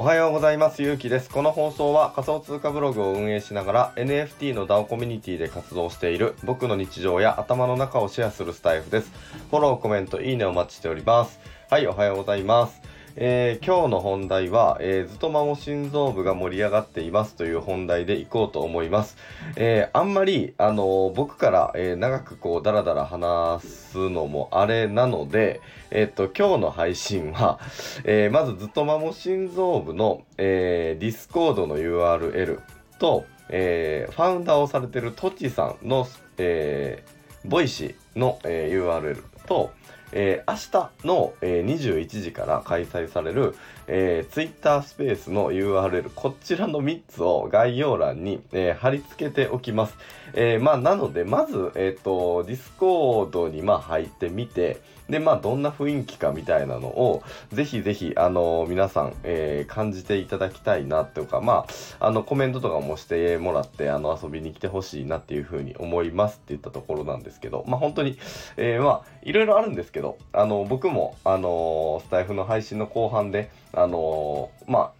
おはようございます。ゆうきです。この放送は仮想通貨ブログを運営しながら NFT の DAO コミュニティで活動している僕の日常や頭の中をシェアするスタイフです。フォロー、コメント、いいねお待ちしております。はい、おはようございます。えー今日の本題は、えーずっとまも心臓部が盛り上がっていますという本題でいこうと思います。えーあんまり、あの僕から、え長くこう、だらだら話すのもあれなので、えっと、今日の配信は、えまずずっとまも心臓部の、えー、 Discord の URL と、えファウンダーをされてるトチさんの、え Voicy の、え URL と、えー明日の、えー21時から開催される、えー、Twitter スペースの URL こちらの3つを概要欄に、えー貼り付けておきます。えーまあなのでまず、えっ、と Discord にまあ入ってみてでまあどんな雰囲気かみたいなのをぜひぜひあの皆さん、えー感じていただきたいなというかまああのコメントとかもしてもらってあの遊びに来てほしいなっていうふうに思いますって言ったところなんですけどまあ本当に、えーまあいろいろあるんですけどあの僕もあのスタイフの配信の後半であのまあ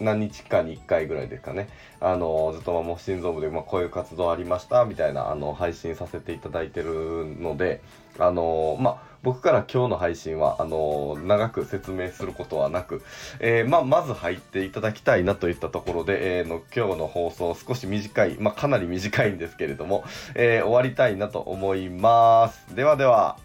何日かに1回ぐらいですかね、あのずっとまも心臓部で、まあ、こういう活動ありましたみたいなあの配信させていただいてるので、あのまあ、僕から今日の配信はあの長く説明することはなく、えーま、まず入っていただきたいなといったところで、えーの今日の放送少し短い、まあ、かなり短いんですけれども、え終わりたいなと思います。ではでは。